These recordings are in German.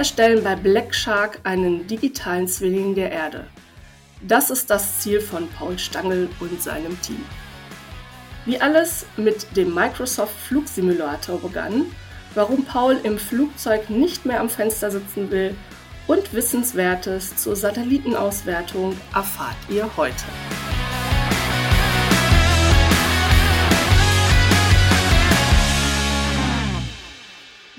Erstellen bei Black Shark einen digitalen Zwilling der Erde. Das ist das Ziel von Paul Stangl und seinem Team. Wie alles mit dem Microsoft Flugsimulator begann, warum Paul im Flugzeug nicht mehr am Fenster sitzen will und Wissenswertes zur Satellitenauswertung erfahrt ihr heute.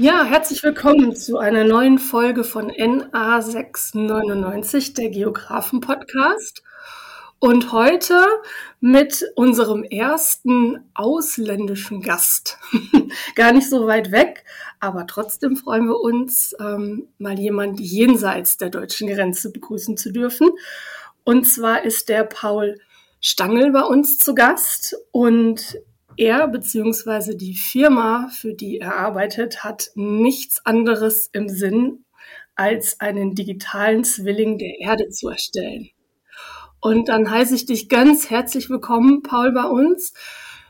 Ja, herzlich willkommen zu einer neuen Folge von NA699, der Geografen-Podcast. Und heute mit unserem ersten ausländischen Gast. Gar nicht so weit weg, aber trotzdem freuen wir uns, ähm, mal jemand jenseits der deutschen Grenze begrüßen zu dürfen. Und zwar ist der Paul Stangl bei uns zu Gast und er bzw. die Firma, für die er arbeitet, hat nichts anderes im Sinn, als einen digitalen Zwilling der Erde zu erstellen. Und dann heiße ich dich ganz herzlich willkommen, Paul, bei uns.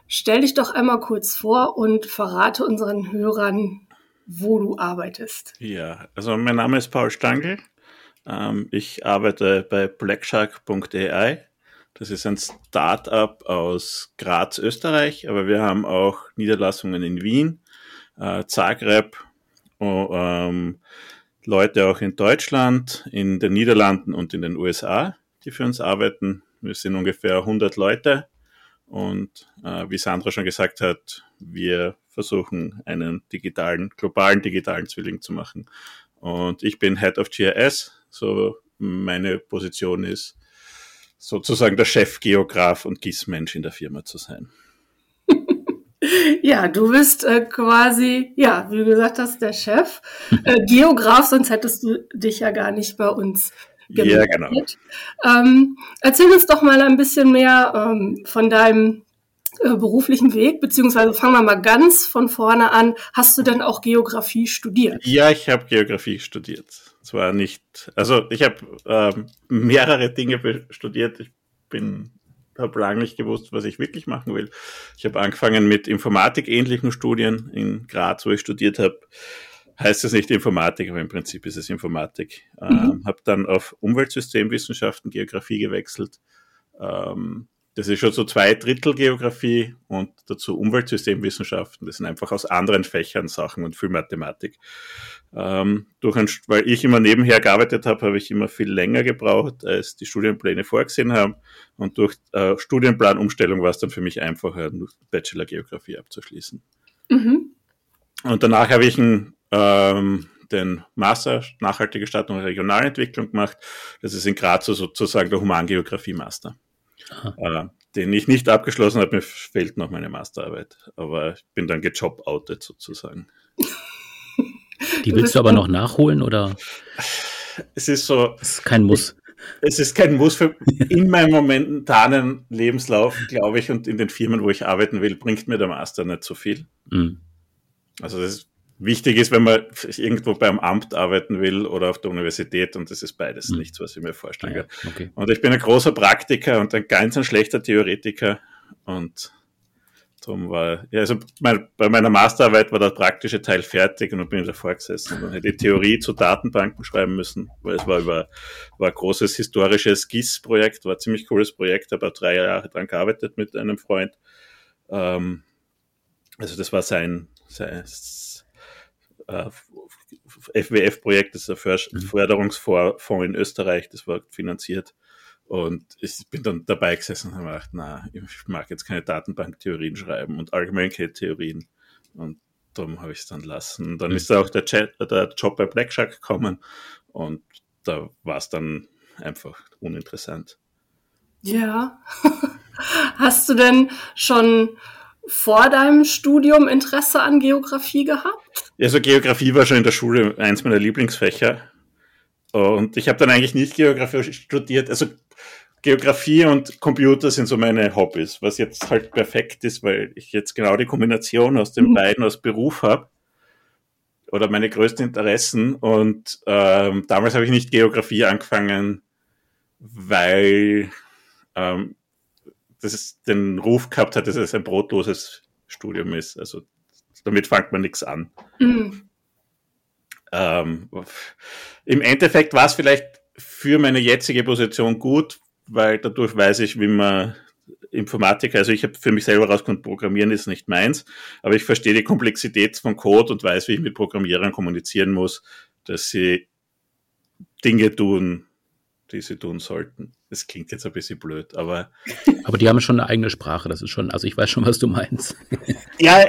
Stell dich doch einmal kurz vor und verrate unseren Hörern, wo du arbeitest. Ja, also mein Name ist Paul Stangl. Ähm, ich arbeite bei blackshark.ai das ist ein Start-up aus Graz, Österreich, aber wir haben auch Niederlassungen in Wien, äh, Zagreb, oh, ähm, Leute auch in Deutschland, in den Niederlanden und in den USA, die für uns arbeiten. Wir sind ungefähr 100 Leute und äh, wie Sandra schon gesagt hat, wir versuchen einen digitalen, globalen digitalen Zwilling zu machen. Und ich bin Head of GIS, so meine Position ist sozusagen der Chefgeograf und Gießmensch in der Firma zu sein. Ja, du bist äh, quasi, ja, wie du gesagt hast, der Chef, äh, Geograf, sonst hättest du dich ja gar nicht bei uns gemeldet. Ja, genau. Ähm, erzähl uns doch mal ein bisschen mehr ähm, von deinem äh, beruflichen Weg, beziehungsweise fangen wir mal ganz von vorne an. Hast du denn auch Geografie studiert? Ja, ich habe Geografie studiert. Es war nicht, also ich habe ähm, mehrere Dinge studiert. Ich bin habe lange nicht gewusst, was ich wirklich machen will. Ich habe angefangen mit Informatik-ähnlichen Studien in Graz, wo ich studiert habe. Heißt es nicht Informatik, aber im Prinzip ist es Informatik. Mhm. Ähm, habe dann auf Umweltsystemwissenschaften, Geografie gewechselt. Ähm, das ist schon so zwei Drittel Geografie und dazu Umweltsystemwissenschaften. Das sind einfach aus anderen Fächern Sachen und viel Mathematik. Ähm, durch ein, weil ich immer nebenher gearbeitet habe, habe ich immer viel länger gebraucht, als die Studienpläne vorgesehen haben. Und durch äh, Studienplanumstellung war es dann für mich einfacher, Bachelor Geografie abzuschließen. Mhm. Und danach habe ich einen, ähm, den Master Nachhaltige Stadt- und Regionalentwicklung gemacht. Das ist in Graz sozusagen der Humangeografie-Master äh, den ich nicht abgeschlossen habe. Mir fehlt noch meine Masterarbeit, aber ich bin dann gejob-outet sozusagen. Die willst du aber noch nachholen oder? Es ist so. Es ist kein Muss. Es ist kein Muss für in meinem momentanen Lebenslauf, glaube ich, und in den Firmen, wo ich arbeiten will, bringt mir der Master nicht so viel. Mhm. Also das ist wichtig ist, wenn man irgendwo beim Amt arbeiten will oder auf der Universität und das ist beides mhm. nichts, was ich mir vorstellen kann. Ja, okay. Und ich bin ein großer Praktiker und ein ganz ein schlechter Theoretiker und darum war, ja, also mein, bei meiner Masterarbeit war der praktische Teil fertig und dann bin ich davor gesessen und dann hätte ich Theorie zu Datenbanken schreiben müssen, weil es war über, war ein großes historisches GIS-Projekt, war ein ziemlich cooles Projekt, habe drei Jahre dran gearbeitet mit einem Freund. Ähm, also das war sein, sein FWF-Projekt, das ist ein mhm. Förderungsfonds in Österreich, das war finanziert. Und ich bin dann dabei gesessen und habe gedacht, na, ich mag jetzt keine Datenbanktheorien schreiben und Allgemeintheorien. Und darum habe ich es dann lassen. Und dann mhm. ist da auch der, Chat, der Job bei Blackshark gekommen und da war es dann einfach uninteressant. Ja. Hast du denn schon vor deinem Studium Interesse an Geografie gehabt? Also Geografie war schon in der Schule eins meiner Lieblingsfächer. Und ich habe dann eigentlich nicht Geografie studiert. Also Geografie und Computer sind so meine Hobbys, was jetzt halt perfekt ist, weil ich jetzt genau die Kombination aus den mhm. beiden als Beruf habe oder meine größten Interessen. Und ähm, damals habe ich nicht Geografie angefangen, weil ähm, dass es den Ruf gehabt hat, dass es ein brotloses Studium ist. Also damit fängt man nichts an. Mhm. ähm, im Endeffekt war es vielleicht für meine jetzige Position gut, weil dadurch weiß ich, wie man Informatiker, also ich habe für mich selber rausgefunden, Programmieren ist nicht meins, aber ich verstehe die Komplexität von Code und weiß, wie ich mit Programmierern kommunizieren muss, dass sie Dinge tun, die sie tun sollten. Das klingt jetzt ein bisschen blöd, aber. Aber die haben schon eine eigene Sprache, das ist schon, also ich weiß schon, was du meinst. Ja,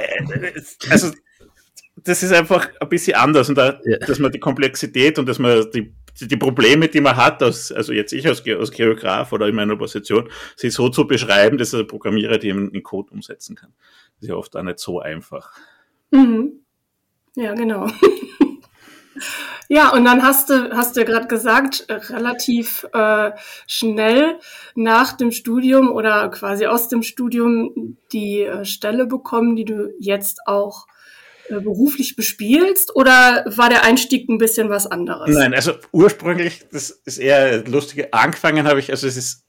also das ist einfach ein bisschen anders und da, ja. dass man die Komplexität und dass man die, die Probleme, die man hat, als, also jetzt ich als, als Geograf oder in meiner Position, sie so zu beschreiben, dass ein Programmierer die in Code umsetzen kann. Das ist ja oft auch nicht so einfach. Mhm. Ja, genau. Ja, und dann hast du, hast du ja gerade gesagt, relativ äh, schnell nach dem Studium oder quasi aus dem Studium die äh, Stelle bekommen, die du jetzt auch äh, beruflich bespielst oder war der Einstieg ein bisschen was anderes? Nein, also ursprünglich, das ist eher lustige, angefangen habe ich, also es ist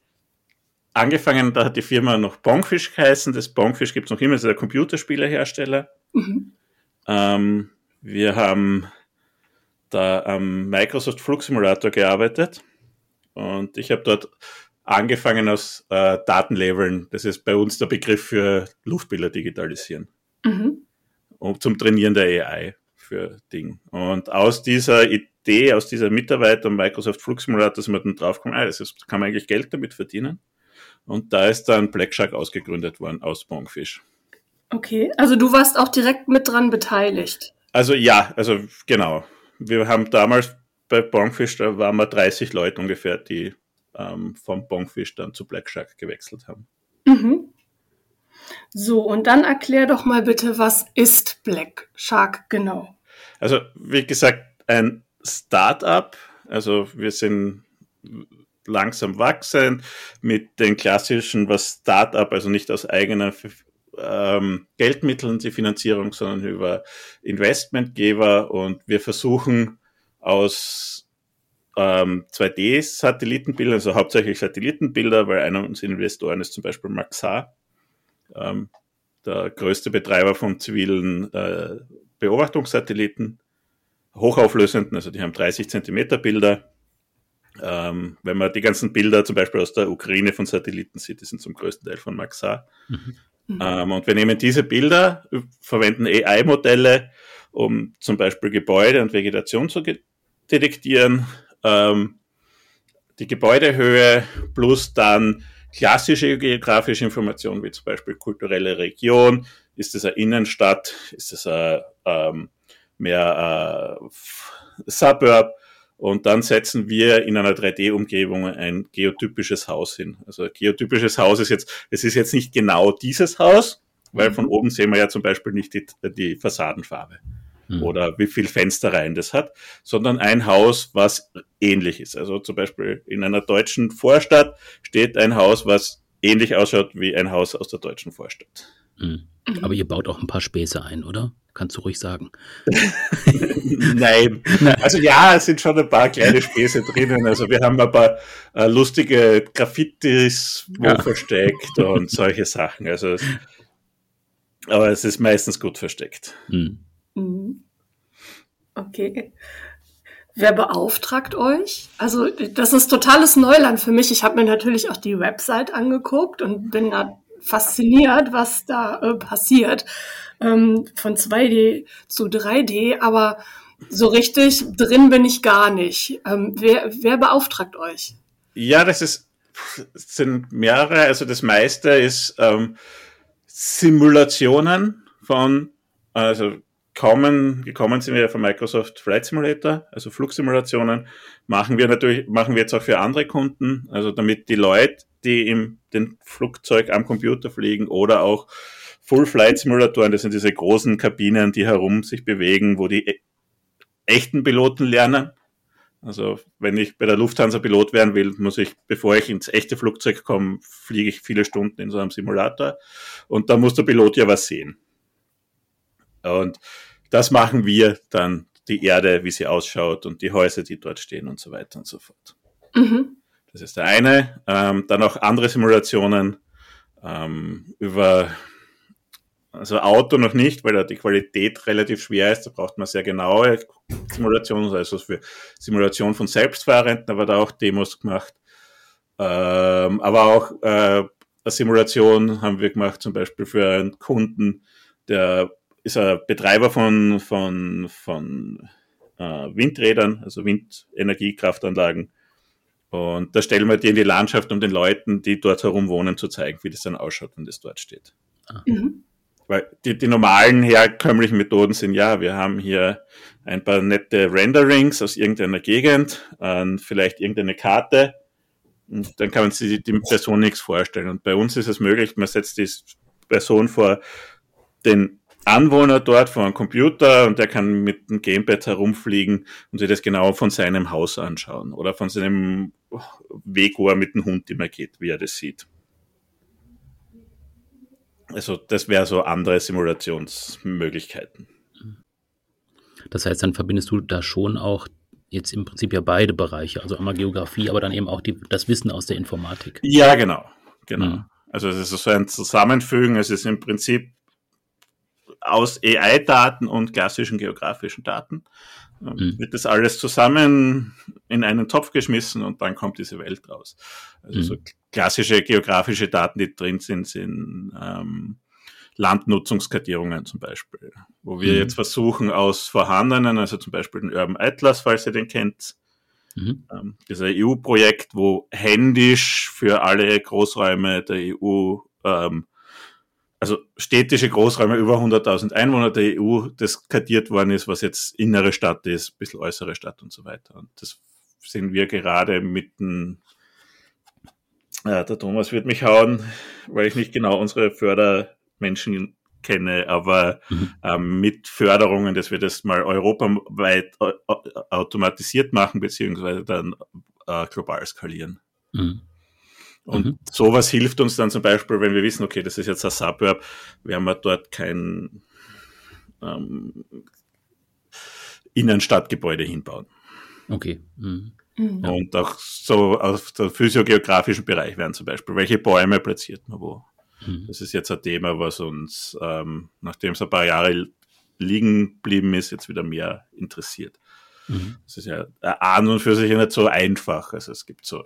angefangen, da hat die Firma noch Bonkfish geheißen, das Bonkfish gibt es noch immer, das ist der Computerspielehersteller. Mhm. Ähm, wir haben da am Microsoft Flugsimulator gearbeitet und ich habe dort angefangen aus äh, Datenleveln, das ist bei uns der Begriff für Luftbilder digitalisieren. Mhm um, zum Trainieren der AI für Ding. Und aus dieser Idee, aus dieser Mitarbeiter Microsoft Flugsimulator sind wir dann draufgekommen, ah, das ist, kann man eigentlich Geld damit verdienen. Und da ist dann Black Shark ausgegründet worden aus Bonkfish. Okay, also du warst auch direkt mit dran beteiligt. Also ja, also genau. Wir haben damals bei Bonkfish, da waren wir 30 Leute ungefähr, die ähm, vom Bonkfish dann zu Black Shark gewechselt haben. Mhm. So, und dann erklär doch mal bitte, was ist Black Shark genau? Also, wie gesagt, ein Startup. Also, wir sind langsam wachsen mit den klassischen, was Startup, also nicht aus eigener ähm, Geldmitteln die Finanzierung, sondern über Investmentgeber und wir versuchen aus ähm, 2D-Satellitenbildern, also hauptsächlich Satellitenbilder, weil einer unserer Investoren ist zum Beispiel Maxar, ähm, der größte Betreiber von zivilen äh, Beobachtungssatelliten, hochauflösenden, also die haben 30 Zentimeter Bilder. Ähm, wenn man die ganzen Bilder zum Beispiel aus der Ukraine von Satelliten sieht, die sind zum größten Teil von Maxar. Mhm. Ähm, und wir nehmen diese Bilder, verwenden AI-Modelle, um zum Beispiel Gebäude und Vegetation zu detektieren. Ähm, die Gebäudehöhe plus dann klassische geografische Informationen, wie zum Beispiel kulturelle Region, ist es eine Innenstadt, ist es ein ähm, mehr äh, Suburb und dann setzen wir in einer 3D-Umgebung ein geotypisches Haus hin. Also ein geotypisches Haus ist jetzt, es ist jetzt nicht genau dieses Haus, weil von mhm. oben sehen wir ja zum Beispiel nicht die, die Fassadenfarbe mhm. oder wie viel Fensterreihen das hat, sondern ein Haus, was ähnlich ist. Also zum Beispiel in einer deutschen Vorstadt steht ein Haus, was ähnlich ausschaut wie ein Haus aus der deutschen Vorstadt. Mhm. Aber ihr baut auch ein paar Späße ein, oder? Kannst du ruhig sagen. Nein. Also ja, es sind schon ein paar kleine Späße drinnen. Also wir haben ein paar äh, lustige Graffitis wo ja. versteckt und solche Sachen. Also es, aber es ist meistens gut versteckt. Mhm. Mhm. Okay. Wer beauftragt euch? Also das ist totales Neuland für mich. Ich habe mir natürlich auch die Website angeguckt und bin da fasziniert, was da äh, passiert. Ähm, von 2D zu 3D, aber so richtig drin bin ich gar nicht. Ähm, wer, wer beauftragt euch? Ja, das ist sind mehrere. Also das meiste ist ähm, Simulationen von also kommen, gekommen sind wir von Microsoft Flight Simulator, also Flugsimulationen, machen wir natürlich, machen wir jetzt auch für andere Kunden, also damit die Leute, die im den Flugzeug am Computer fliegen oder auch Full Flight Simulatoren, das sind diese großen Kabinen, die herum sich bewegen, wo die e echten Piloten lernen. Also wenn ich bei der Lufthansa Pilot werden will, muss ich, bevor ich ins echte Flugzeug komme, fliege ich viele Stunden in so einem Simulator und da muss der Pilot ja was sehen. Und das machen wir dann, die Erde, wie sie ausschaut und die Häuser, die dort stehen und so weiter und so fort. Mhm. Das ist der eine. Ähm, dann auch andere Simulationen ähm, über also Auto noch nicht, weil da die Qualität relativ schwer ist. Da braucht man sehr genaue Simulationen, also für Simulation von Selbstfahrenden, aber da auch Demos gemacht. Ähm, aber auch äh, eine Simulation haben wir gemacht, zum Beispiel für einen Kunden, der ist ein Betreiber von, von, von äh, Windrädern, also Windenergiekraftanlagen. Und da stellen wir die in die Landschaft, um den Leuten, die dort herum wohnen, zu zeigen, wie das dann ausschaut, wenn das dort steht. Mhm. Weil die, die normalen herkömmlichen Methoden sind ja, wir haben hier ein paar nette Renderings aus irgendeiner Gegend, äh, vielleicht irgendeine Karte, und dann kann man sich die Person nichts vorstellen. Und bei uns ist es möglich, man setzt die Person vor den Anwohner dort vor einem Computer und der kann mit dem Gamepad herumfliegen und sich das genau von seinem Haus anschauen oder von seinem Weg, wo er mit dem Hund immer geht, wie er das sieht. Also das wäre so andere Simulationsmöglichkeiten. Das heißt, dann verbindest du da schon auch jetzt im Prinzip ja beide Bereiche, also einmal Geografie, aber dann eben auch die, das Wissen aus der Informatik. Ja, genau, genau. Mhm. Also es ist so ein Zusammenfügen. Es ist im Prinzip aus AI-Daten und klassischen geografischen Daten ähm, mhm. wird das alles zusammen in einen Topf geschmissen und dann kommt diese Welt raus. Also mhm. so klassische geografische Daten, die drin sind, sind ähm, Landnutzungskartierungen zum Beispiel, wo wir mhm. jetzt versuchen aus vorhandenen, also zum Beispiel den Urban Atlas, falls ihr den kennt, mhm. ähm, das EU-Projekt, wo händisch für alle Großräume der EU ähm, also städtische Großräume über 100.000 Einwohner der EU, das kartiert worden ist, was jetzt innere Stadt ist, ein bisschen äußere Stadt und so weiter. Und das sind wir gerade mitten, äh, der Thomas wird mich hauen, weil ich nicht genau unsere Fördermenschen kenne, aber mhm. ähm, mit Förderungen, dass wir das mal europaweit automatisiert machen, beziehungsweise dann äh, global skalieren. Mhm. Und mhm. sowas hilft uns dann zum Beispiel, wenn wir wissen, okay, das ist jetzt ein Suburb, werden wir dort kein ähm, Innenstadtgebäude hinbauen. Okay. Mhm. Mhm. Und auch so auf der physiogeografischen Bereich werden zum Beispiel, welche Bäume platziert man wo. Mhm. Das ist jetzt ein Thema, was uns, ähm, nachdem es ein paar Jahre liegen geblieben ist, jetzt wieder mehr interessiert. Mhm. Das ist ja an und für sich nicht so einfach. Also es gibt so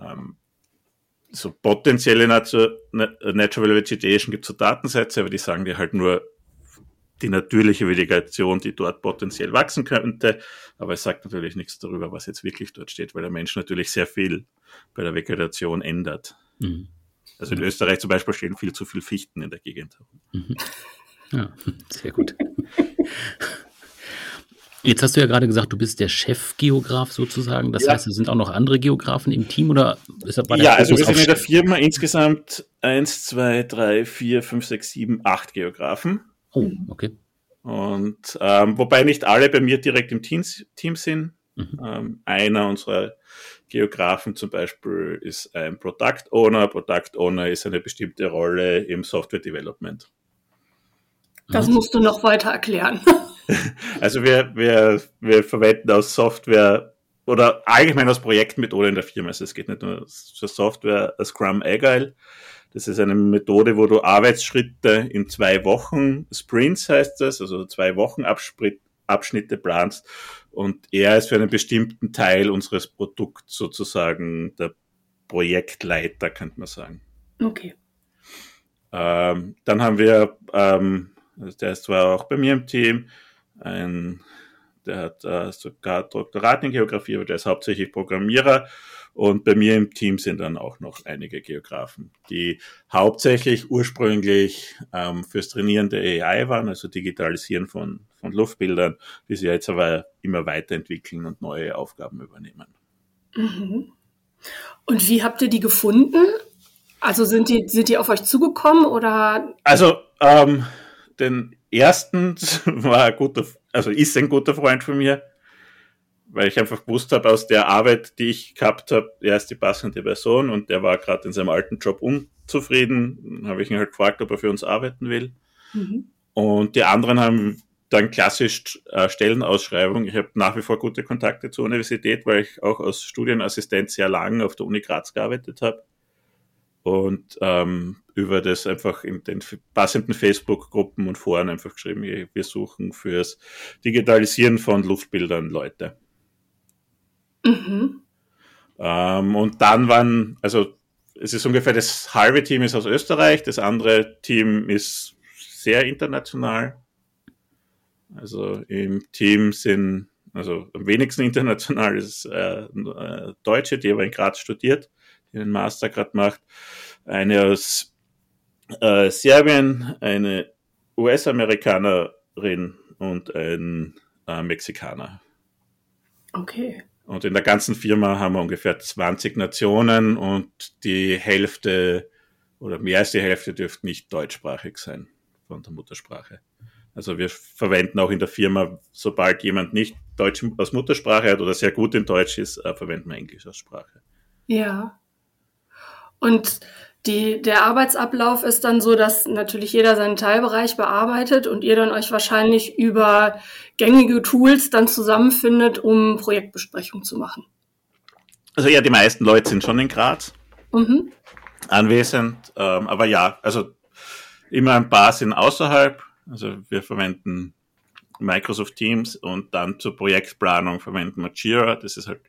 ähm, so potenzielle Natural, Natural Vegetation gibt es so Datensätze, aber die sagen dir halt nur die natürliche Vegetation, die dort potenziell wachsen könnte. Aber es sagt natürlich nichts darüber, was jetzt wirklich dort steht, weil der Mensch natürlich sehr viel bei der Vegetation ändert. Mhm. Also in Österreich zum Beispiel stehen viel zu viele Fichten in der Gegend. Mhm. Ja, sehr gut. Jetzt hast du ja gerade gesagt, du bist der Chefgeograf sozusagen. Das ja. heißt, es sind auch noch andere Geografen im Team oder ist das Ja, also wir sind in der Firma insgesamt 1, 2, 3, 4, 5, 6, 7, 8 Geografen. Oh, okay. Und ähm, wobei nicht alle bei mir direkt im Team, Team sind. Mhm. Ähm, einer unserer Geografen zum Beispiel ist ein Product Owner. Product Owner ist eine bestimmte Rolle im Software Development. Das musst du noch weiter erklären. Also wir, wir, wir verwenden aus Software oder allgemein aus Projektmethode in der Firma. Also es geht nicht nur für Software, Scrum Agile. Das ist eine Methode, wo du Arbeitsschritte in zwei Wochen, Sprints heißt das, also zwei Wochen Abschnitte planst und er ist für einen bestimmten Teil unseres Produkts sozusagen der Projektleiter, könnte man sagen. Okay. Ähm, dann haben wir, ähm, der ist zwar auch bei mir im Team, ein, der hat äh, sogar Doktorat in Geografie, aber der ist hauptsächlich Programmierer. Und bei mir im Team sind dann auch noch einige Geografen, die hauptsächlich ursprünglich ähm, fürs Trainieren der AI waren, also Digitalisieren von, von Luftbildern, die sie jetzt aber immer weiterentwickeln und neue Aufgaben übernehmen. Mhm. Und wie habt ihr die gefunden? Also sind die, sind die auf euch zugekommen oder? Also ähm, den ersten war ein guter, also ist ein guter Freund von mir, weil ich einfach gewusst habe, aus der Arbeit, die ich gehabt habe, er ist die passende Person und der war gerade in seinem alten Job unzufrieden. Dann habe ich ihn halt gefragt, ob er für uns arbeiten will. Mhm. Und die anderen haben dann klassisch äh, Stellenausschreibung. Ich habe nach wie vor gute Kontakte zur Universität, weil ich auch als Studienassistent sehr lange auf der Uni Graz gearbeitet habe. Und ähm, über das einfach in den passenden Facebook-Gruppen und Foren einfach geschrieben, wir suchen fürs Digitalisieren von Luftbildern Leute. Mhm. Ähm, und dann waren, also es ist ungefähr das halbe Team ist aus Österreich, das andere Team ist sehr international. Also im Team sind, also am wenigsten international ist äh, äh, Deutsche, die aber in Graz studiert, die den Master gerade macht. Eine aus äh, Serbien, eine US-Amerikanerin und ein äh, Mexikaner. Okay. Und in der ganzen Firma haben wir ungefähr 20 Nationen und die Hälfte oder mehr als die Hälfte dürfte nicht deutschsprachig sein von der Muttersprache. Also wir verwenden auch in der Firma, sobald jemand nicht Deutsch als Muttersprache hat oder sehr gut in Deutsch ist, äh, verwenden wir Englisch als Sprache. Ja. Und die, der Arbeitsablauf ist dann so, dass natürlich jeder seinen Teilbereich bearbeitet und ihr dann euch wahrscheinlich über gängige Tools dann zusammenfindet, um Projektbesprechungen zu machen. Also ja, die meisten Leute sind schon in Graz mhm. anwesend, ähm, aber ja, also immer ein paar sind außerhalb. Also wir verwenden Microsoft Teams und dann zur Projektplanung verwenden wir Jira. Das ist halt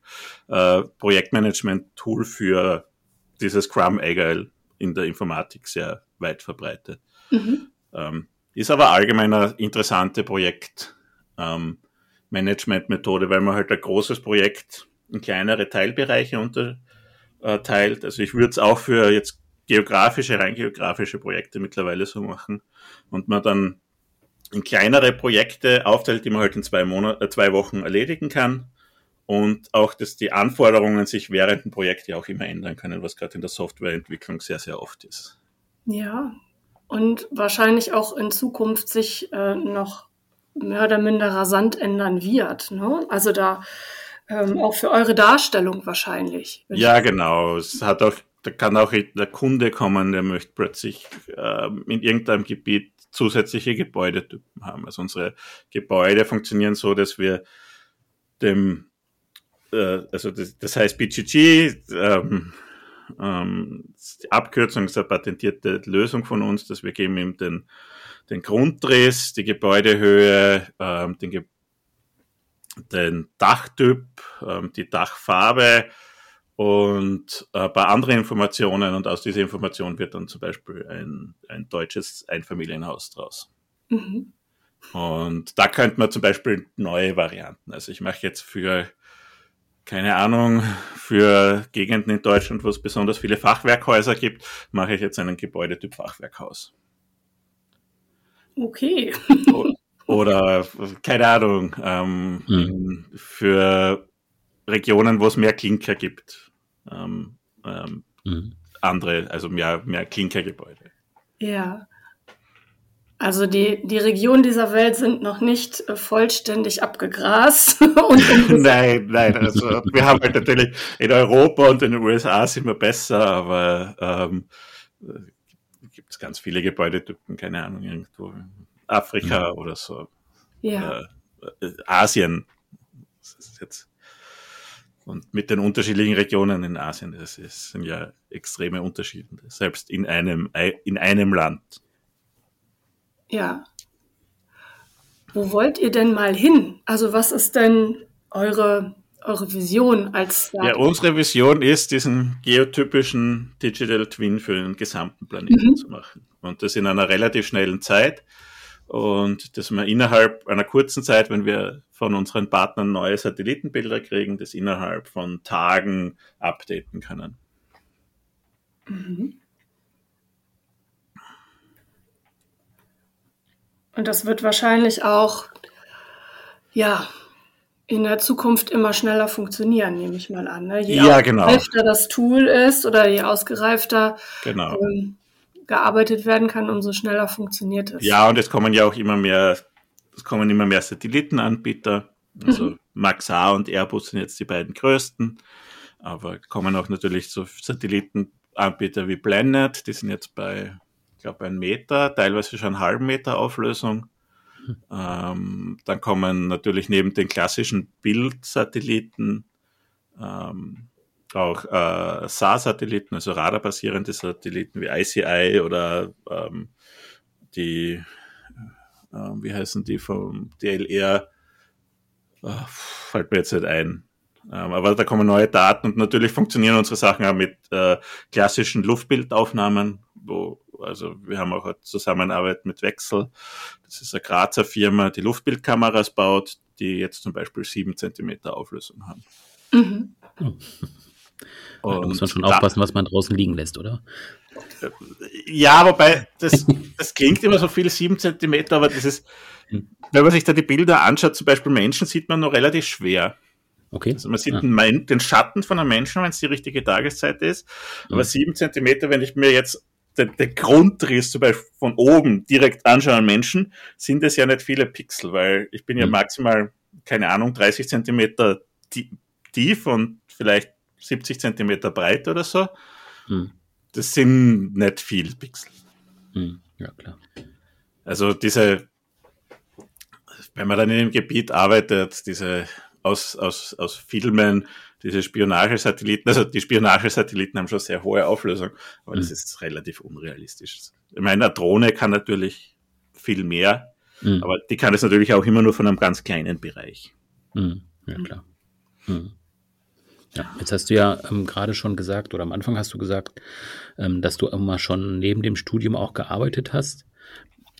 äh, Projektmanagement-Tool für dieses Scrum Agile in der Informatik sehr weit verbreitet. Mhm. Ähm, ist aber allgemein eine interessante Projektmanagement-Methode, ähm, weil man halt ein großes Projekt in kleinere Teilbereiche unterteilt. Also ich würde es auch für jetzt geografische, rein geografische Projekte mittlerweile so machen und man dann in kleinere Projekte aufteilt, die man halt in zwei, Monat, äh, zwei Wochen erledigen kann und auch, dass die Anforderungen sich während dem Projekt ja auch immer ändern können, was gerade in der Softwareentwicklung sehr, sehr oft ist. Ja, und wahrscheinlich auch in Zukunft sich äh, noch mehr oder minder rasant ändern wird. Ne? Also da ähm, auch für eure Darstellung wahrscheinlich. Ja, genau. Es hat auch, da kann auch der Kunde kommen, der möchte plötzlich ähm, in irgendeinem Gebiet zusätzliche Gebäudetypen haben. Also unsere Gebäude funktionieren so, dass wir dem äh, also das, das heißt BGG, ähm, ähm, die Abkürzung ist eine patentierte Lösung von uns, dass wir geben ihm den, den Grundriss, die Gebäudehöhe, ähm, den, Ge den Dachtyp, ähm, die Dachfarbe und äh, ein paar andere Informationen und aus dieser Information wird dann zum Beispiel ein, ein deutsches Einfamilienhaus draus. Mhm. Und da könnte man zum Beispiel neue Varianten. Also ich mache jetzt für keine Ahnung, für Gegenden in Deutschland, wo es besonders viele Fachwerkhäuser gibt, mache ich jetzt einen Gebäudetyp Fachwerkhaus. Okay. Oder, keine Ahnung, ähm, hm. für Regionen, wo es mehr Klinker gibt. Ähm, ähm, hm. Andere, also mehr, mehr Klinkergebäude. Ja. Also die, die Regionen dieser Welt sind noch nicht äh, vollständig abgegrast. nein, nein. Also wir haben halt natürlich in Europa und in den USA sind wir besser, aber ähm, äh, gibt es ganz viele Gebäudetypen, keine Ahnung, irgendwo in Afrika mhm. oder so. Ja. Äh, Asien. jetzt und mit den unterschiedlichen Regionen in Asien, das, ist, sind ja extreme Unterschiede, selbst in einem, in einem Land. Ja. Wo wollt ihr denn mal hin? Also was ist denn eure, eure Vision als? Ja, unsere Vision ist, diesen geotypischen Digital Twin für den gesamten Planeten mhm. zu machen. Und das in einer relativ schnellen Zeit. Und dass wir innerhalb einer kurzen Zeit, wenn wir von unseren Partnern neue Satellitenbilder kriegen, das innerhalb von Tagen updaten können. Mhm. Und das wird wahrscheinlich auch, ja, in der Zukunft immer schneller funktionieren, nehme ich mal an. Ne? Je ja, genau. ausgereifter das Tool ist oder je ausgereifter genau. ähm, gearbeitet werden kann, umso schneller funktioniert es. Ja, und es kommen ja auch immer mehr, es kommen immer mehr Satellitenanbieter. Also mhm. Maxar und Airbus sind jetzt die beiden größten, aber kommen auch natürlich so Satellitenanbieter wie Planet, die sind jetzt bei glaube, ein Meter, teilweise schon einen halben Meter Auflösung. Ähm, dann kommen natürlich neben den klassischen Bildsatelliten ähm, auch äh, SAR-Satelliten, also radarbasierende Satelliten wie ICI oder ähm, die, äh, wie heißen die vom DLR, äh, fällt mir jetzt nicht ein. Ähm, aber da kommen neue Daten und natürlich funktionieren unsere Sachen auch mit äh, klassischen Luftbildaufnahmen, wo also wir haben auch eine Zusammenarbeit mit Wechsel. Das ist eine Grazer Firma, die Luftbildkameras baut, die jetzt zum Beispiel sieben Zentimeter Auflösung haben. Mhm. Und da muss man schon aufpassen, was man draußen liegen lässt, oder? Ja, wobei, das, das klingt immer so viel, sieben Zentimeter, aber das ist, wenn man sich da die Bilder anschaut, zum Beispiel Menschen, sieht man noch relativ schwer. Okay. Also man sieht ja. den Schatten von einem Menschen, wenn es die richtige Tageszeit ist. Aber mhm. sieben Zentimeter, wenn ich mir jetzt den, den Grundriss zum Beispiel von oben direkt anschaue an Menschen, sind es ja nicht viele Pixel, weil ich bin ja mhm. maximal, keine Ahnung, 30 Zentimeter tief und vielleicht 70 Zentimeter breit oder so. Mhm. Das sind nicht viel Pixel. Mhm. Ja, klar. Also diese, wenn man dann in dem Gebiet arbeitet, diese aus, aus, aus Filmen, diese Spionagesatelliten, also die Spionagesatelliten haben schon sehr hohe Auflösung, aber mhm. das ist relativ unrealistisch. Ich meine, eine Drohne kann natürlich viel mehr, mhm. aber die kann es natürlich auch immer nur von einem ganz kleinen Bereich. Mhm. Ja, klar. Mhm. Ja, jetzt hast du ja ähm, gerade schon gesagt, oder am Anfang hast du gesagt, ähm, dass du immer schon neben dem Studium auch gearbeitet hast.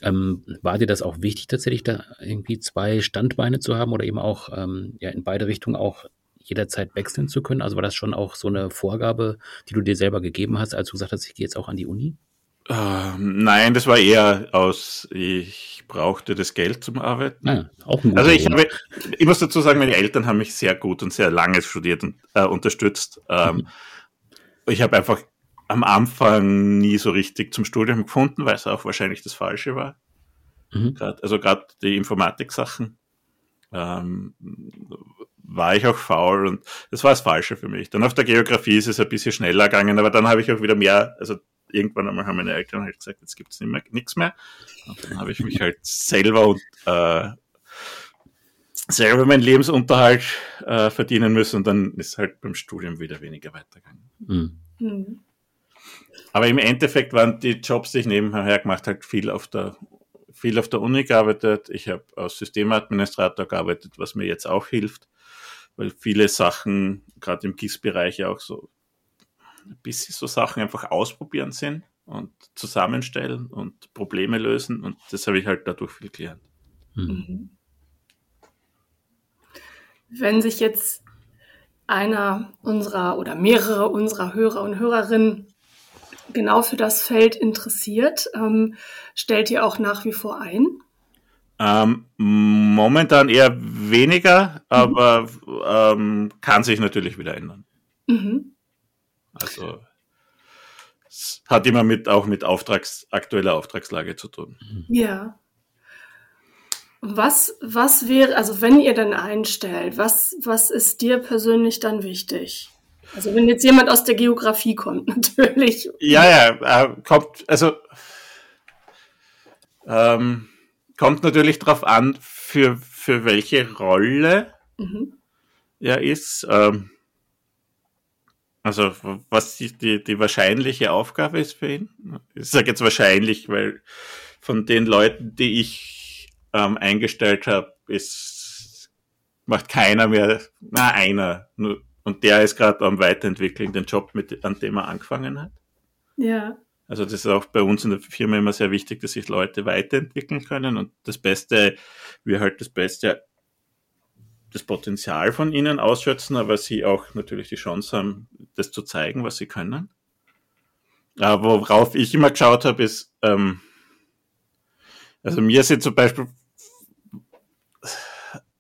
Ähm, war dir das auch wichtig, tatsächlich da irgendwie zwei Standbeine zu haben oder eben auch ähm, ja, in beide Richtungen auch jederzeit wechseln zu können? Also war das schon auch so eine Vorgabe, die du dir selber gegeben hast, als du gesagt hast, ich gehe jetzt auch an die Uni? Ähm, nein, das war eher aus, ich brauchte das Geld zum Arbeiten. Ah, auch ein also ich habe, ich muss dazu sagen, meine Eltern haben mich sehr gut und sehr lange studiert und äh, unterstützt. Ähm, mhm. Ich habe einfach am Anfang nie so richtig zum Studium gefunden, weil es auch wahrscheinlich das Falsche war. Mhm. Grad, also gerade die Informatik-Sachen ähm, war ich auch faul und das war das Falsche für mich. Dann auf der Geografie ist es ein bisschen schneller gegangen, aber dann habe ich auch wieder mehr, also irgendwann einmal haben meine Eltern halt gesagt, jetzt gibt es nichts mehr. Und dann habe ich mich halt selber und äh, selber meinen Lebensunterhalt äh, verdienen müssen und dann ist halt beim Studium wieder weniger weitergegangen. Mhm. Mhm. Aber im Endeffekt waren die Jobs, die ich nebenher gemacht habe, viel auf der viel auf der Uni gearbeitet. Ich habe als Systemadministrator gearbeitet, was mir jetzt auch hilft, weil viele Sachen, gerade im GIS-Bereich auch so ein bisschen so Sachen einfach ausprobieren sind und zusammenstellen und Probleme lösen. Und das habe ich halt dadurch viel gelernt. Mhm. Wenn sich jetzt einer unserer oder mehrere unserer Hörer und Hörerinnen genau für das Feld interessiert, ähm, stellt ihr auch nach wie vor ein? Ähm, momentan eher weniger, mhm. aber ähm, kann sich natürlich wieder ändern. Mhm. Also es hat immer mit auch mit Auftrags, aktueller Auftragslage zu tun. Ja. Was, was wäre, also wenn ihr dann einstellt, was, was ist dir persönlich dann wichtig? Also wenn jetzt jemand aus der Geografie kommt, natürlich. Ja, ja, äh, kommt, also ähm, kommt natürlich darauf an, für, für welche Rolle mhm. er ist. Ähm, also was die, die, die wahrscheinliche Aufgabe ist für ihn. Ich sage jetzt wahrscheinlich, weil von den Leuten, die ich ähm, eingestellt habe, ist macht keiner mehr, na einer, nur und der ist gerade am Weiterentwickeln, den Job, mit, an dem er angefangen hat. Ja. Also das ist auch bei uns in der Firma immer sehr wichtig, dass sich Leute weiterentwickeln können. Und das Beste, wir halt das Beste, das Potenzial von ihnen ausschätzen, aber sie auch natürlich die Chance haben, das zu zeigen, was sie können. Aber worauf ich immer geschaut habe, ist, ähm, also mir sind zum Beispiel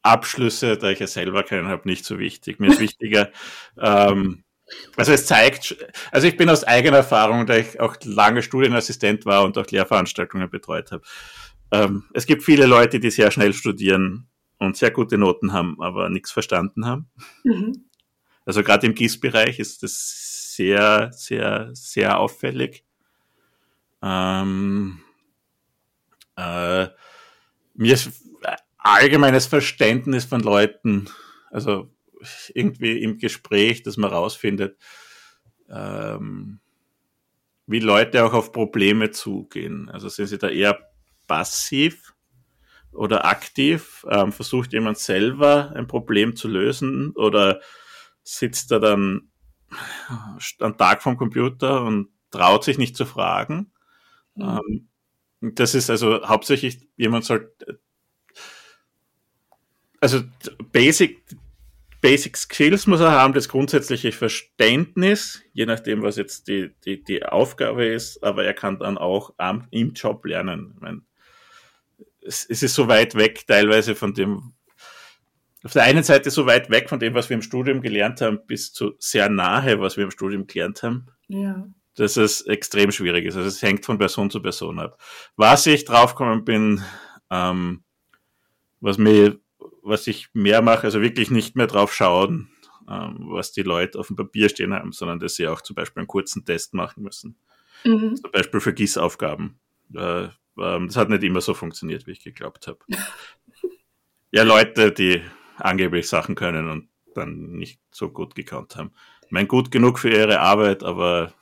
Abschlüsse, da ich ja selber keinen habe, nicht so wichtig. Mir ist wichtiger, ähm, also es zeigt, also ich bin aus eigener Erfahrung, da ich auch lange Studienassistent war und auch Lehrveranstaltungen betreut habe. Ähm, es gibt viele Leute, die sehr schnell studieren und sehr gute Noten haben, aber nichts verstanden haben. Mhm. Also gerade im GIS-Bereich ist das sehr, sehr, sehr auffällig. Ähm, äh, mir ist allgemeines Verständnis von Leuten, also irgendwie im Gespräch, dass man rausfindet, ähm, wie Leute auch auf Probleme zugehen. Also sind sie da eher passiv oder aktiv? Ähm, versucht jemand selber ein Problem zu lösen oder sitzt er dann einen Tag vom Computer und traut sich nicht zu fragen? Mhm. Ähm, das ist also hauptsächlich, jemand soll, also Basic, Basic Skills muss er haben, das grundsätzliche Verständnis, je nachdem, was jetzt die, die, die Aufgabe ist, aber er kann dann auch am, im Job lernen. Ich meine, es, es ist so weit weg teilweise von dem, auf der einen Seite so weit weg von dem, was wir im Studium gelernt haben, bis zu sehr nahe, was wir im Studium gelernt haben. Ja. Dass es extrem schwierig ist. Also es hängt von Person zu Person ab. Was ich draufgekommen bin, ähm, was mir was ich mehr mache, also wirklich nicht mehr drauf schauen, ähm, was die Leute auf dem Papier stehen haben, sondern dass sie auch zum Beispiel einen kurzen Test machen müssen. Mhm. Zum Beispiel für Gießaufgaben. Äh, ähm, das hat nicht immer so funktioniert, wie ich geglaubt habe. ja, Leute, die angeblich Sachen können und dann nicht so gut gekannt haben. Ich meine, gut genug für ihre Arbeit, aber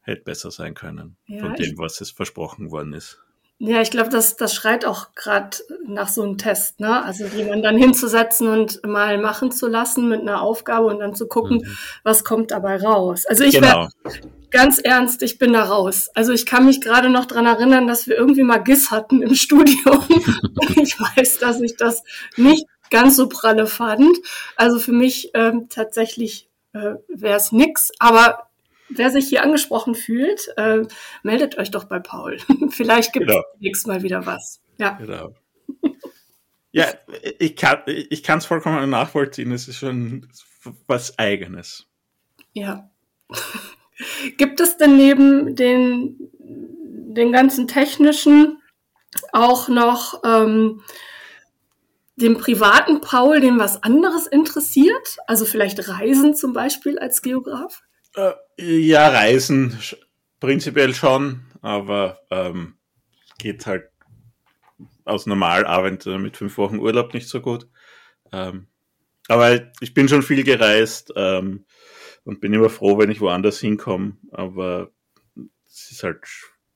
hätte besser sein können ja, von dem, was es versprochen worden ist. Ja, ich glaube, das, das schreit auch gerade nach so einem Test, ne? Also jemanden dann hinzusetzen und mal machen zu lassen mit einer Aufgabe und dann zu gucken, mhm. was kommt dabei raus. Also ich genau. ganz ernst, ich bin da raus. Also ich kann mich gerade noch dran erinnern, dass wir irgendwie mal GIS hatten im Studium. ich weiß, dass ich das nicht ganz so pralle fand. Also für mich ähm, tatsächlich äh, wäre es nix, aber wer sich hier angesprochen fühlt, äh, meldet euch doch bei Paul. Vielleicht gibt es genau. nächstes Mal wieder was. Ja. Genau. Ja, ich kann ich es vollkommen nachvollziehen. Es ist schon was Eigenes. Ja. Gibt es denn neben den, den ganzen technischen auch noch ähm, dem privaten Paul, den was anderes interessiert? Also vielleicht Reisen zum Beispiel als Geograf? Äh, ja, Reisen prinzipiell schon, aber ähm, geht halt aus Normalarbeit mit fünf Wochen Urlaub nicht so gut. Ähm, aber ich bin schon viel gereist ähm, und bin immer froh, wenn ich woanders hinkomme. Aber es ist halt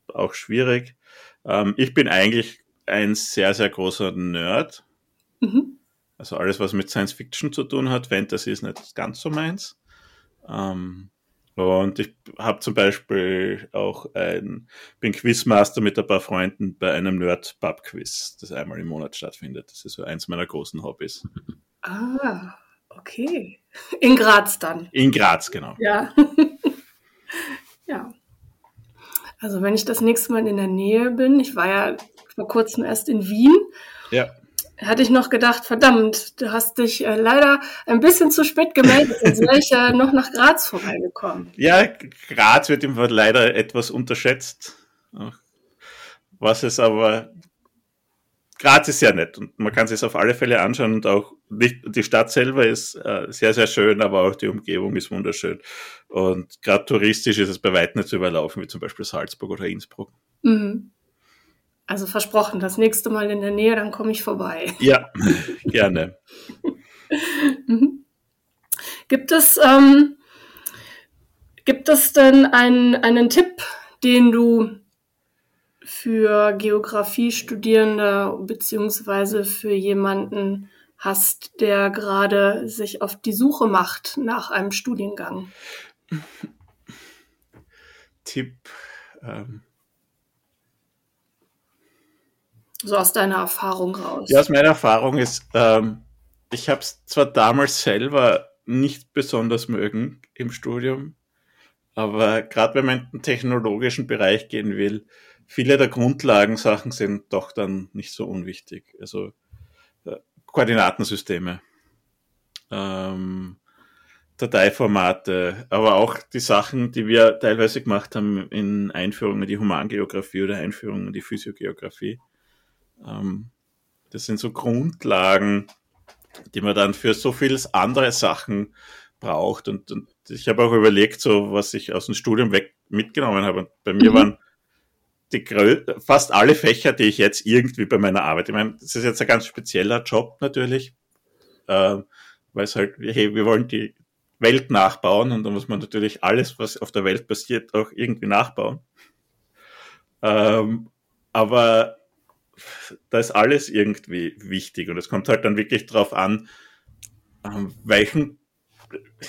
auch schwierig. Ähm, ich bin eigentlich ein sehr, sehr großer Nerd. Mhm. Also alles, was mit Science Fiction zu tun hat. Fantasy ist nicht ganz so meins. Ähm, und ich habe zum Beispiel auch ein, bin Quizmaster mit ein paar Freunden bei einem Nerd-Pub-Quiz, das einmal im Monat stattfindet. Das ist so eins meiner großen Hobbys. Ah, okay. In Graz dann. In Graz, genau. Ja. ja. Also wenn ich das nächste Mal in der Nähe bin, ich war ja vor kurzem erst in Wien. Ja hatte ich noch gedacht, verdammt, du hast dich äh, leider ein bisschen zu spät gemeldet, sonst wäre ich äh, noch nach Graz vorbeigekommen. Ja, Graz wird im leider etwas unterschätzt. Was es aber, Graz ist ja nett und man kann sich auf alle Fälle anschauen und auch nicht, die Stadt selber ist äh, sehr, sehr schön, aber auch die Umgebung ist wunderschön. Und gerade touristisch ist es bei weitem nicht zu überlaufen, wie zum Beispiel Salzburg oder Innsbruck. Mhm. Also versprochen, das nächste Mal in der Nähe, dann komme ich vorbei. Ja, gerne. mhm. Gibt es, ähm, gibt es denn einen, einen Tipp, den du für Geografiestudierende beziehungsweise für jemanden hast, der gerade sich auf die Suche macht nach einem Studiengang? Tipp. Ähm So aus deiner Erfahrung raus. Ja, aus meiner Erfahrung ist, ähm, ich habe es zwar damals selber nicht besonders mögen im Studium, aber gerade wenn man in den technologischen Bereich gehen will, viele der Grundlagensachen sind doch dann nicht so unwichtig. Also äh, Koordinatensysteme, ähm, Dateiformate, aber auch die Sachen, die wir teilweise gemacht haben in Einführungen in die Humangeografie oder Einführungen in die Physiogeografie. Ähm, das sind so Grundlagen, die man dann für so vieles andere Sachen braucht. Und, und ich habe auch überlegt, so was ich aus dem Studium weg mitgenommen habe. Und bei mir mhm. waren die fast alle Fächer, die ich jetzt irgendwie bei meiner Arbeit, ich meine, das ist jetzt ein ganz spezieller Job natürlich, äh, weil es halt, hey, wir wollen die Welt nachbauen und dann muss man natürlich alles, was auf der Welt passiert, auch irgendwie nachbauen. Ähm, aber da ist alles irgendwie wichtig und es kommt halt dann wirklich darauf an, ähm, welchen,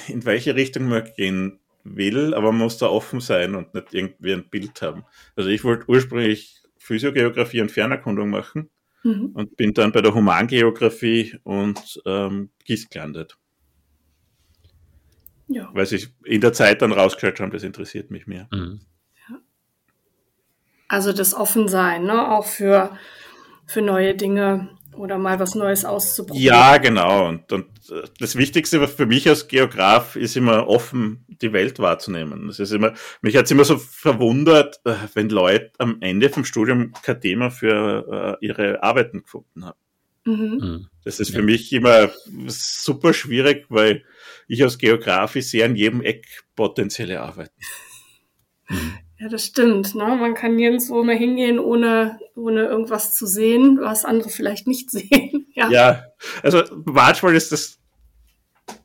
in welche Richtung man gehen will, aber man muss da offen sein und nicht irgendwie ein Bild haben. Also ich wollte ursprünglich Physiogeografie und Fernerkundung machen mhm. und bin dann bei der Humangeografie und ähm, GIS gelandet. Ja. Weil sich in der Zeit dann rausgestellt haben, das interessiert mich mehr. Mhm. Also das Offensein, ne? auch für, für neue Dinge oder mal was Neues auszuprobieren. Ja, genau. Und, und äh, das Wichtigste für mich als Geograf ist immer offen, die Welt wahrzunehmen. Das ist immer, mich hat es immer so verwundert, äh, wenn Leute am Ende vom Studium kein Thema für äh, ihre Arbeiten gefunden haben. Mhm. mhm. Das ist für ja. mich immer super schwierig, weil ich als Geograf sehe an jedem Eck potenzielle Arbeiten. Ja, das stimmt. Ne? Man kann nirgendwo mehr hingehen, ohne, ohne irgendwas zu sehen, was andere vielleicht nicht sehen. ja. ja, also manchmal ist das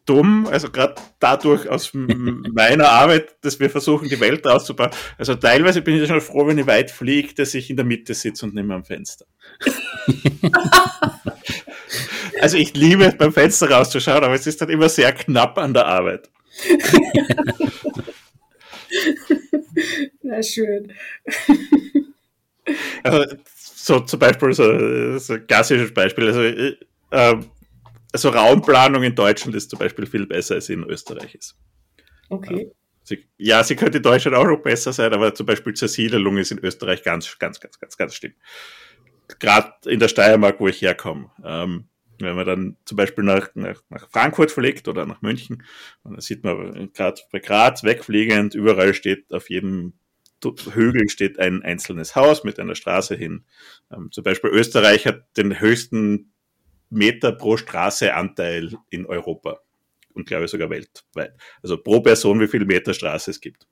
dumm, also gerade dadurch aus meiner Arbeit, dass wir versuchen, die Welt auszubauen. Also teilweise bin ich schon froh, wenn ich weit fliege, dass ich in der Mitte sitze und nicht mehr am Fenster. also ich liebe es, beim Fenster rauszuschauen, aber es ist dann immer sehr knapp an der Arbeit. Na schön. Also, so zum Beispiel so, so ein klassisches Beispiel. Also, äh, also Raumplanung in Deutschland ist zum Beispiel viel besser als in Österreich ist. Okay. Sie, ja, sie könnte in Deutschland auch noch besser sein, aber zum Beispiel Zersiedelung ist in Österreich ganz, ganz, ganz, ganz, ganz schlimm. Gerade in der Steiermark, wo ich herkomme. Ähm, wenn man dann zum Beispiel nach, nach, nach Frankfurt fliegt oder nach München, dann sieht man gerade bei Graz wegfliegend, überall steht auf jedem Hügel steht ein einzelnes Haus mit einer Straße hin. Ähm, zum Beispiel Österreich hat den höchsten Meter pro Straße Anteil in Europa und glaube ich sogar weltweit. Also pro Person, wie viel Meter Straße es gibt.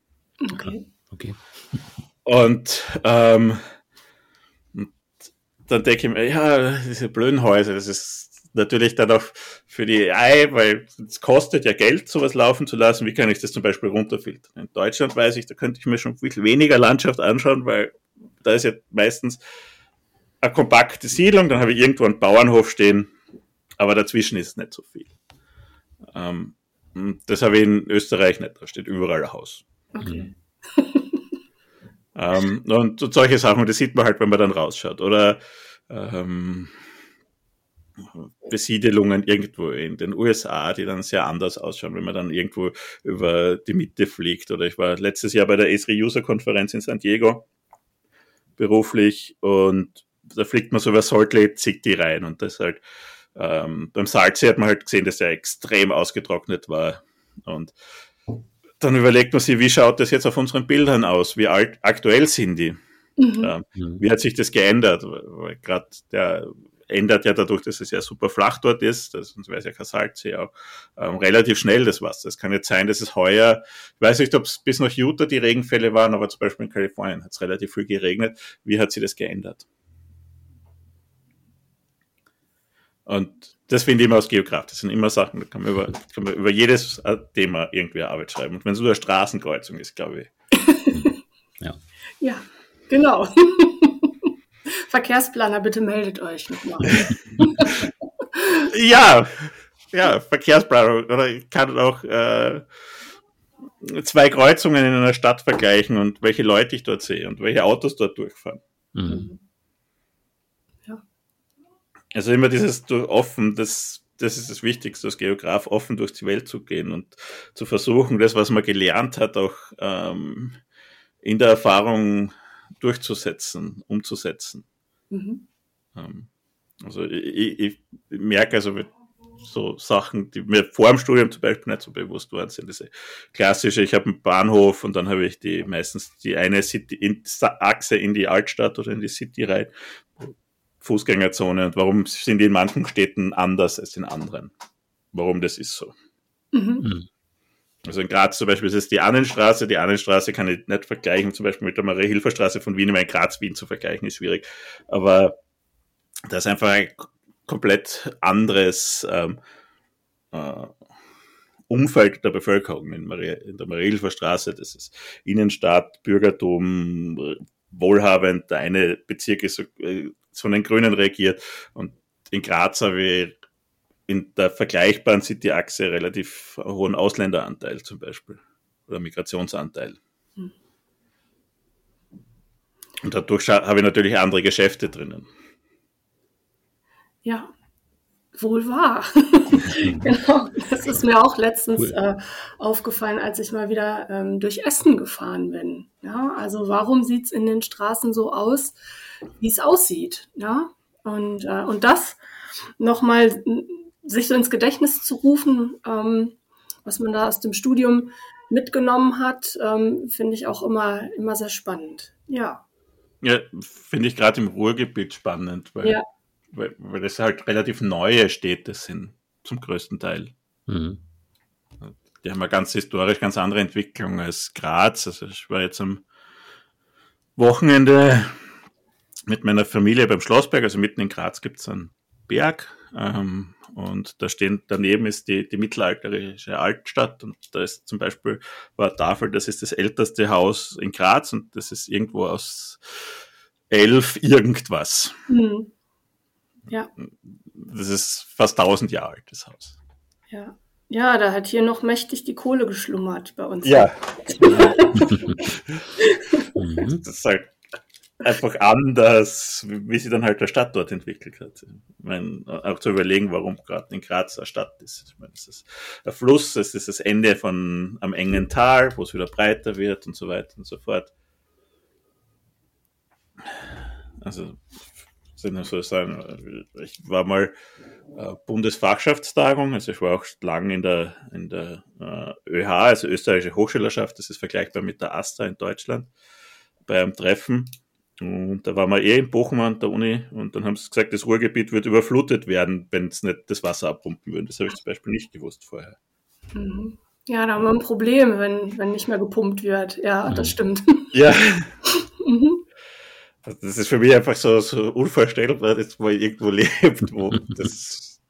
Okay. okay. Und ähm, dann denke ich mir, ja, diese blöden Häuser, das ist natürlich dann auch für die AI, weil es kostet ja Geld, sowas laufen zu lassen. Wie kann ich das zum Beispiel runterfiltern? In Deutschland weiß ich, da könnte ich mir schon viel weniger Landschaft anschauen, weil da ist ja meistens eine kompakte Siedlung, dann habe ich irgendwo einen Bauernhof stehen, aber dazwischen ist es nicht so viel. Ähm, das habe ich in Österreich nicht, da steht überall ein Haus. Okay. ähm, und solche Sachen, das sieht man halt, wenn man dann rausschaut. Oder ähm, Besiedelungen irgendwo in den USA, die dann sehr anders ausschauen, wenn man dann irgendwo über die Mitte fliegt. Oder ich war letztes Jahr bei der Esri User Konferenz in San Diego beruflich und da fliegt man so über Salt Lake City rein und das halt ähm, beim Salzsee hat man halt gesehen, dass er extrem ausgetrocknet war und dann überlegt man sich, wie schaut das jetzt auf unseren Bildern aus? Wie alt, aktuell sind die? Mhm. Ähm, wie hat sich das geändert? Weil gerade der ändert ja dadurch, dass es ja super flach dort ist, das, sonst wäre es ja kein Salzsee auch, ähm, relativ schnell das Wasser. Es kann jetzt sein, dass es heuer, ich weiß nicht, ob es bis nach Utah die Regenfälle waren, aber zum Beispiel in Kalifornien hat es relativ viel geregnet. Wie hat sich das geändert? Und das finde ich immer aus Geograf. Das sind immer Sachen, da kann man über, kann man über jedes äh, Thema irgendwie Arbeit schreiben. Und wenn es nur eine Straßenkreuzung ist, glaube ich. ja. Ja, genau. Verkehrsplaner, bitte meldet euch nochmal. ja, ja, Verkehrsplanung. Oder ich kann auch äh, zwei Kreuzungen in einer Stadt vergleichen und welche Leute ich dort sehe und welche Autos dort durchfahren. Mhm. Ja. Also immer dieses offen, das, das ist das Wichtigste als Geograf, offen durch die Welt zu gehen und zu versuchen, das, was man gelernt hat, auch ähm, in der Erfahrung durchzusetzen, umzusetzen. Mhm. Ähm, also ich, ich, merke also so Sachen, die mir vor dem Studium zum Beispiel nicht so bewusst waren, sind diese klassische, ich habe einen Bahnhof und dann habe ich die meistens die eine City in, Achse in die Altstadt oder in die City rein, Fußgängerzone und warum sind die in manchen Städten anders als in anderen? Warum das ist so? Mhm. mhm. Also in Graz zum Beispiel ist es die Annenstraße. Die Annenstraße kann ich nicht vergleichen, zum Beispiel mit der Marie-Hilfer-Straße von Wien, weil Graz-Wien zu vergleichen ist schwierig. Aber das ist einfach ein komplett anderes, ähm, äh, Umfeld der Bevölkerung in, Maria, in der Mariehilfer Straße. Das ist Innenstadt, Bürgertum, wohlhabend. Der eine Bezirk ist so, äh, von den Grünen regiert und in Graz habe ich in der vergleichbaren City-Achse relativ hohen Ausländeranteil zum Beispiel oder Migrationsanteil. Hm. Und dadurch habe ich natürlich andere Geschäfte drinnen. Ja, wohl wahr. genau, das ist mir auch letztens cool. äh, aufgefallen, als ich mal wieder ähm, durch Essen gefahren bin. Ja, also warum sieht es in den Straßen so aus, wie es aussieht? Ja, und, äh, und das nochmal sich so ins Gedächtnis zu rufen, ähm, was man da aus dem Studium mitgenommen hat, ähm, finde ich auch immer, immer sehr spannend. Ja. Ja, finde ich gerade im Ruhrgebiet spannend, weil ja weil, weil das halt relativ neue Städte sind, zum größten Teil. Mhm. Die haben eine ganz historisch ganz andere Entwicklung als Graz. Also ich war jetzt am Wochenende mit meiner Familie beim Schlossberg, also mitten in Graz gibt es einen Berg ähm, und da stehen, daneben ist die, die mittelalterliche Altstadt und da ist zum Beispiel war Tafel, das ist das älteste Haus in Graz und das ist irgendwo aus elf irgendwas. Mhm. Ja. Das ist fast 1000 Jahre alt, das Haus. Ja. Ja, da hat hier noch mächtig die Kohle geschlummert bei uns. Ja. Das ist halt einfach anders, wie sich dann halt der Stadt dort entwickelt hat. Ich meine, auch zu überlegen, warum gerade in Graz eine Stadt ist. Ich meine, es ist ein Fluss, es ist das Ende von am engen Tal, wo es wieder breiter wird und so weiter und so fort. Also sind so sagen, ich war mal äh, Bundesfachschaftstagung, also ich war auch lang in der, in der äh, ÖH, also österreichische Hochschülerschaft, das ist vergleichbar mit der AStA in Deutschland, bei einem Treffen. Und da waren wir eh in Bochum an der Uni und dann haben sie gesagt, das Ruhrgebiet wird überflutet werden, wenn es nicht das Wasser abpumpen würde. Das habe ich zum Beispiel nicht gewusst vorher. Mhm. Ja, da haben wir ein Problem, wenn, wenn nicht mehr gepumpt wird. Ja, das stimmt. Ja. mhm. Also das ist für mich einfach so, so unvorstellbar, dass man irgendwo lebt, wo das.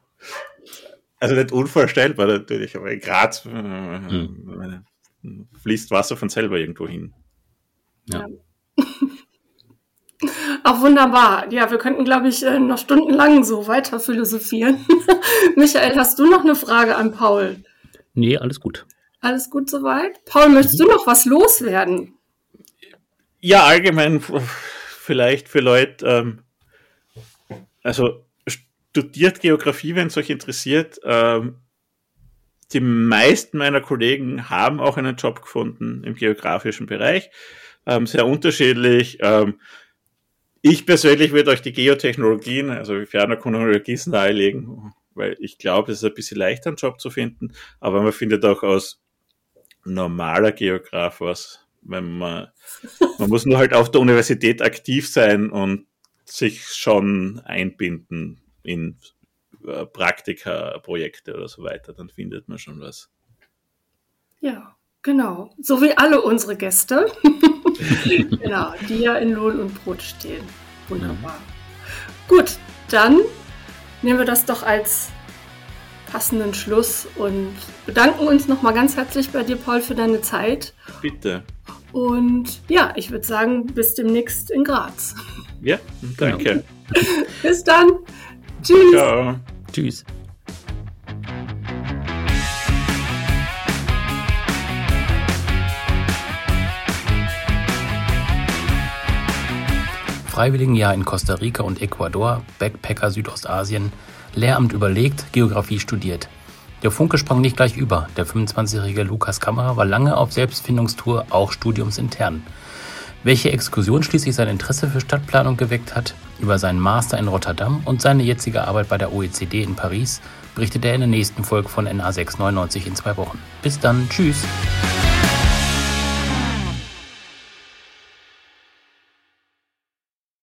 Also nicht unvorstellbar natürlich, aber in Graz äh, hm. fließt Wasser von selber irgendwo hin. Ja. Auch wunderbar. Ja, wir könnten, glaube ich, äh, noch stundenlang so weiter philosophieren. Michael, hast du noch eine Frage an Paul? Nee, alles gut. Alles gut soweit? Paul, möchtest mhm. du noch was loswerden? Ja, allgemein vielleicht für Leute, ähm, also studiert Geografie, wenn es euch interessiert. Ähm, die meisten meiner Kollegen haben auch einen Job gefunden im geografischen Bereich. Ähm, sehr unterschiedlich. Ähm, ich persönlich würde euch die Geotechnologien, also ferner Chronologies nahelegen, weil ich glaube, es ist ein bisschen leichter, einen Job zu finden. Aber man findet auch aus normaler Geograf was wenn man, man muss nur halt auf der Universität aktiv sein und sich schon einbinden in äh, Praktika, Projekte oder so weiter, dann findet man schon was. Ja, genau. So wie alle unsere Gäste. genau, die ja in Lohn und Brot stehen. Wunderbar. Gut, dann nehmen wir das doch als passenden Schluss und bedanken uns nochmal ganz herzlich bei dir, Paul, für deine Zeit. Bitte. Und ja, ich würde sagen, bis demnächst in Graz. Ja, danke. bis dann. Tschüss. Ciao. Tschüss. Freiwilligenjahr in Costa Rica und Ecuador, Backpacker Südostasien, Lehramt überlegt, Geografie studiert. Der Funke sprang nicht gleich über. Der 25-jährige Lukas Kammerer war lange auf Selbstfindungstour, auch studiumsintern. Welche Exkursion schließlich sein Interesse für Stadtplanung geweckt hat, über seinen Master in Rotterdam und seine jetzige Arbeit bei der OECD in Paris, berichtet er in der nächsten Folge von NA699 in zwei Wochen. Bis dann, tschüss!